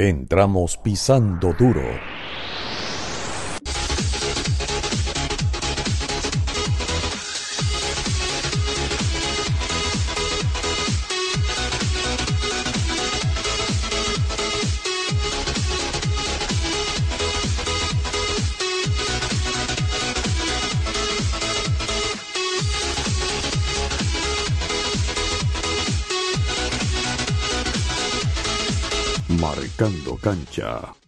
Entramos pisando duro. Marcando cancha.